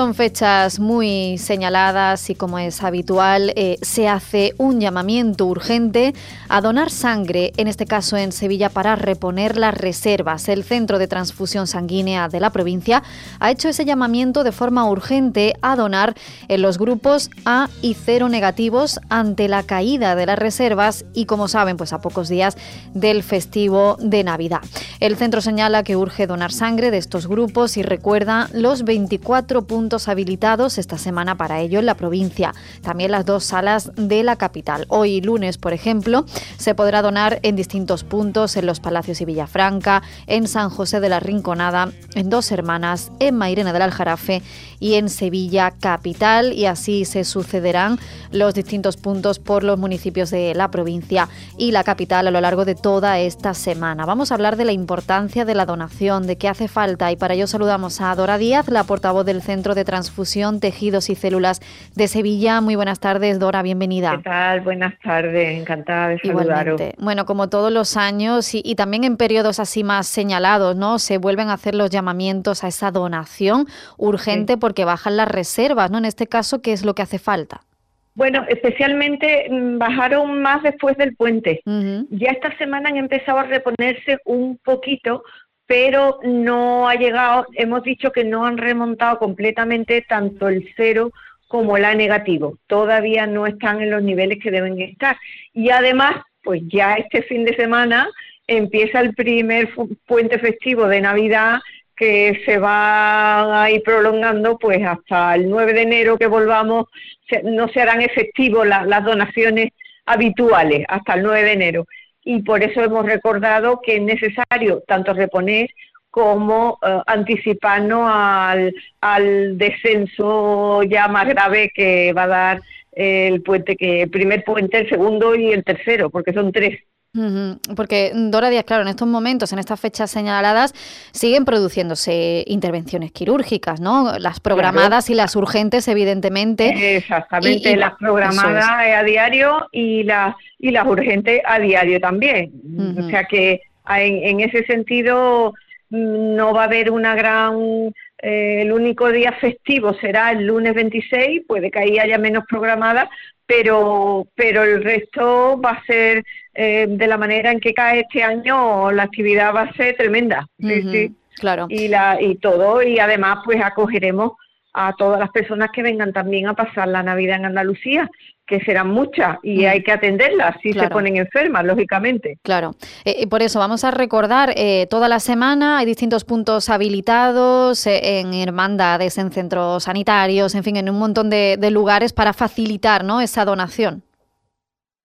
Son fechas muy señaladas y como es habitual, eh, se hace un llamamiento urgente a donar sangre, en este caso en Sevilla, para reponer las reservas. El Centro de Transfusión Sanguínea de la provincia ha hecho ese llamamiento de forma urgente a donar en los grupos A y cero negativos ante la caída de las reservas y, como saben, pues a pocos días del festivo de Navidad. El centro señala que urge donar sangre de estos grupos y recuerda los 24 puntos habilitados esta semana para ello en la provincia. También las dos salas de la capital. Hoy lunes, por ejemplo, se podrá donar en distintos puntos en los Palacios y Villafranca, en San José de la Rinconada, en Dos Hermanas, en Mairena del Aljarafe y en Sevilla capital y así se sucederán los distintos puntos por los municipios de la provincia y la capital a lo largo de toda esta semana. Vamos a hablar de la importancia de la donación, de qué hace falta y para ello saludamos a Dora Díaz, la portavoz del Centro de Transfusión, Tejidos y Células de Sevilla. Muy buenas tardes, Dora, bienvenida. ¿Qué tal? Buenas tardes, encantada de saludaros. Bueno, como todos los años y, y también en periodos así más señalados, ¿no? Se vuelven a hacer los llamamientos a esa donación urgente porque bajan las reservas, ¿no? En este caso, ¿qué es lo que hace falta? Bueno, especialmente mm, bajaron más después del puente. Ya esta semana han empezado a reponerse un poquito, pero no ha llegado, hemos dicho que no han remontado completamente tanto el cero como el A negativo. Todavía no están en los niveles que deben estar. Y además, pues ya este fin de semana empieza el primer puente festivo de Navidad que se va a ir prolongando pues hasta el 9 de enero que volvamos, no se harán efectivos las donaciones habituales hasta el 9 de enero. Y por eso hemos recordado que es necesario tanto reponer como eh, anticiparnos al, al descenso ya más grave que va a dar el puente, que el primer puente, el segundo y el tercero, porque son tres. Porque Dora Díaz, claro, en estos momentos, en estas fechas señaladas, siguen produciéndose intervenciones quirúrgicas, ¿no? Las programadas y las urgentes, evidentemente. Exactamente, las programadas a diario y las y las urgentes a diario también. O sea que en, ese sentido mm, no va a haber una gran eh, el único día festivo será el lunes 26, puede que ahí haya menos programadas, pero, pero el resto va a ser eh, de la manera en que cae este año, la actividad va a ser tremenda. sí, sí. Claro. Y, la, y todo, y además pues acogeremos a todas las personas que vengan también a pasar la Navidad en Andalucía, que serán muchas y mm. hay que atenderlas si se ponen enfermas, lógicamente. Claro, eh, por eso vamos a recordar, eh, toda la semana hay distintos puntos habilitados eh, en hermandades, en centros sanitarios, en fin, en un montón de, lugares para facilitar ¿no? esa donación.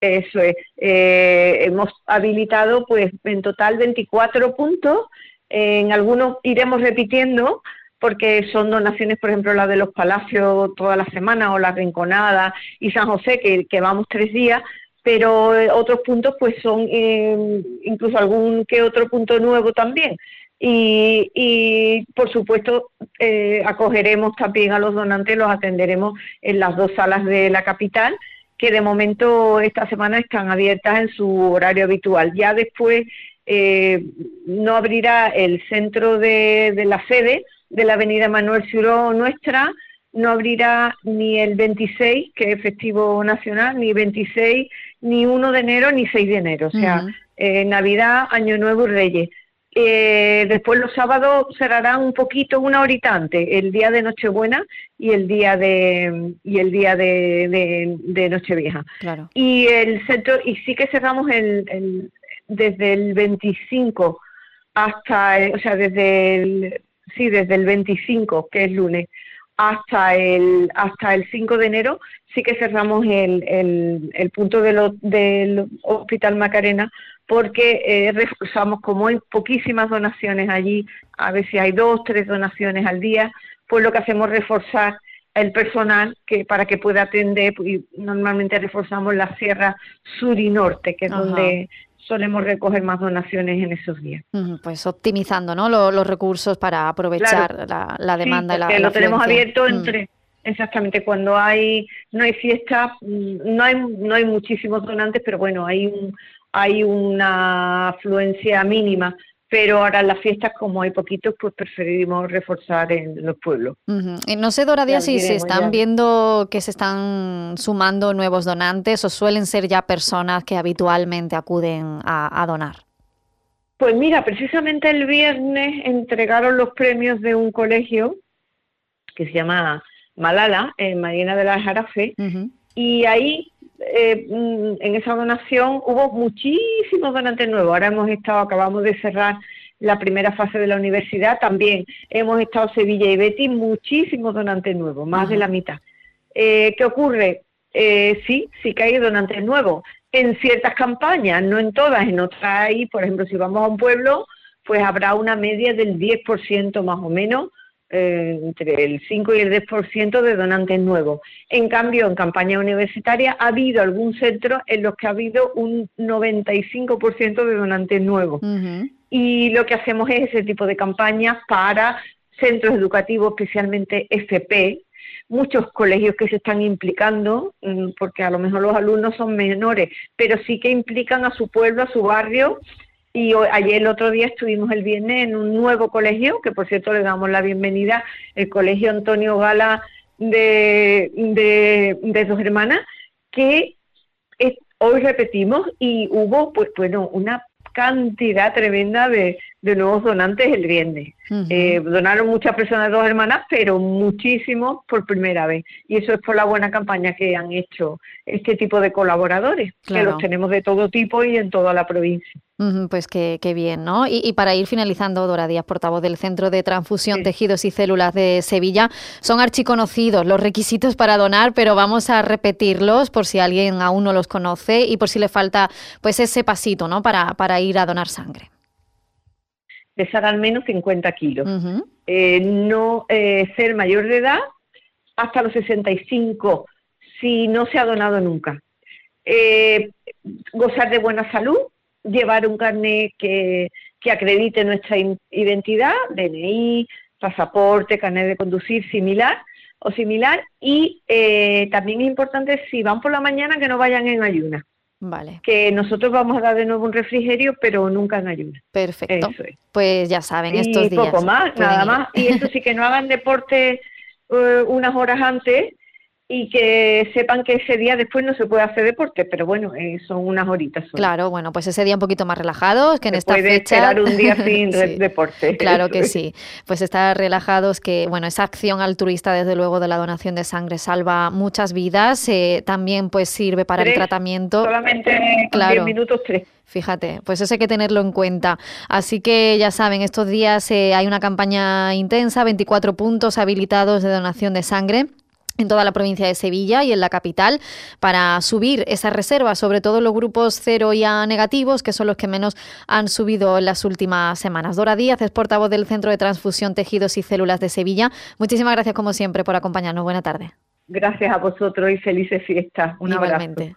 Eso es, hemos habilitado pues en total 24 puntos, en algunos iremos repitiendo, porque son donaciones, por ejemplo, la de los palacios toda la semana o la Rinconada y San José, que, vamos tres días, pero eh, otros puntos pues son eh, incluso algún que otro punto nuevo también. Y, por supuesto eh, acogeremos también a los donantes, los atenderemos en las dos salas de la capital, que de momento esta semana están abiertas en su horario habitual. Ya después no abrirá el centro de la sede, de la avenida Manuel Ciró nuestra no abrirá ni el 26, que es festivo nacional, ni 26, ni 1 de enero, ni 6 de enero. O sea, eh, Navidad, Año Nuevo y Reyes. Eh, después los sábados cerrarán un poquito, una horita antes, el día de Nochebuena y el día de y el día de, de, Nochevieja. Claro. Y el centro y sí que cerramos el, desde el 25 hasta, o sea, desde el sí, desde el 25, que es lunes, hasta el hasta el 5 de enero sí que cerramos el, el, punto de del Hospital Macarena porque eh, reforzamos como hay poquísimas donaciones allí, a veces hay dos, tres donaciones al día, pues lo que hacemos es reforzar el personal que para que pueda atender y normalmente reforzamos la sierra sur y norte, que es donde solemos recoger más donaciones en esos días. Pues optimizando ¿no? los, recursos para aprovechar la, demanda y la, lo tenemos abierto mm. entre exactamente cuando hay no hay fiestas mm, no hay no hay muchísimos donantes pero bueno hay un hay una afluencia mínima pero ahora en las fiestas, como hay poquitos, pues preferimos reforzar en los pueblos. No sé, Dora Díaz, si se están viendo que se están sumando nuevos donantes o suelen ser ya personas que habitualmente acuden a, donar. Pues mira, precisamente el viernes entregaron los premios de un colegio que se llama Malala, en Marina de la Jarafe, y ahí eh, mm, en esa donación hubo muchísimos donantes nuevos. Ahora hemos estado, acabamos de cerrar la primera fase de la universidad, también hemos estado Sevilla y Betis, muchísimos donantes nuevos, más de la mitad. Eh, ¿Qué ocurre? Eh, sí, sí que hay donantes nuevos. En ciertas campañas, no en todas, en otras hay, por ejemplo, si vamos a un pueblo, pues habrá una media del 10% más o menos eh, entre el 5 y el 10% de donantes nuevos. En cambio, en campaña universitaria ha habido algún centro en los que ha habido un 95% de donantes nuevos. Y lo que hacemos es ese tipo de campañas para centros educativos, especialmente FP, muchos colegios que se están implicando, mm, porque a lo mejor los alumnos son menores, pero sí que implican a su pueblo, a su barrio, y ayer el otro día estuvimos el viernes en un nuevo colegio, que por cierto le damos la bienvenida, el Colegio Antonio Gala de, de, Dos Hermanas, que hoy repetimos y hubo, pues bueno, una cantidad tremenda de, de nuevos donantes el viernes. Eh, donaron muchas personas, dos hermanas, pero muchísimos por primera vez. Y eso es por la buena campaña que han hecho este tipo de colaboradores, que los tenemos de todo tipo y en toda la provincia. pues qué, bien, ¿no? Y, para ir finalizando, Dora Díaz, portavoz del Centro de Transfusión, Tejidos y Células de Sevilla, son archiconocidos los requisitos para donar, pero vamos a repetirlos por si alguien aún no los conoce y por si le falta pues ese pasito, ¿no? Para, para ir a donar sangre pesar al menos 50 kilos. Eh, no eh, ser mayor de edad hasta los 65 si no se ha donado nunca. Eh, gozar de buena salud, llevar un carnet que, que acredite nuestra identidad, DNI, pasaporte, carnet de conducir similar o similar y también es importante si van por la mañana que no vayan en ayunas. Vale. Que nosotros vamos a dar de nuevo un refrigerio, pero nunca en ayuno. Perfecto. Pues ya saben, estos días. poco más, nada más. Y eso sí que no hagan deporte eh, unas horas antes y que sepan que ese día después no se puede hacer deporte, pero bueno, eh, son unas horitas. Claro, bueno, pues ese día un poquito más relajados, que en esta puede fecha... esperar un día sin deporte. claro que sí, pues estar relajados, que bueno, esa acción altruista desde luego de la donación de sangre salva muchas vidas, eh, también pues sirve para el tratamiento. Solamente claro. 10 minutos, tres. Fíjate, pues eso hay que tenerlo en cuenta. Así que ya saben, estos días eh, hay una campaña intensa, 24 puntos habilitados de donación de sangre en toda la provincia de Sevilla y en la capital para subir esas reservas, sobre todo los grupos cero y A negativos, que son los que menos han subido en las últimas semanas. Dora Díaz es portavoz del Centro de Transfusión Tejidos y Células de Sevilla. Muchísimas gracias como siempre por acompañarnos. Buena tarde. Gracias a vosotros y felices fiestas. Un Igualmente.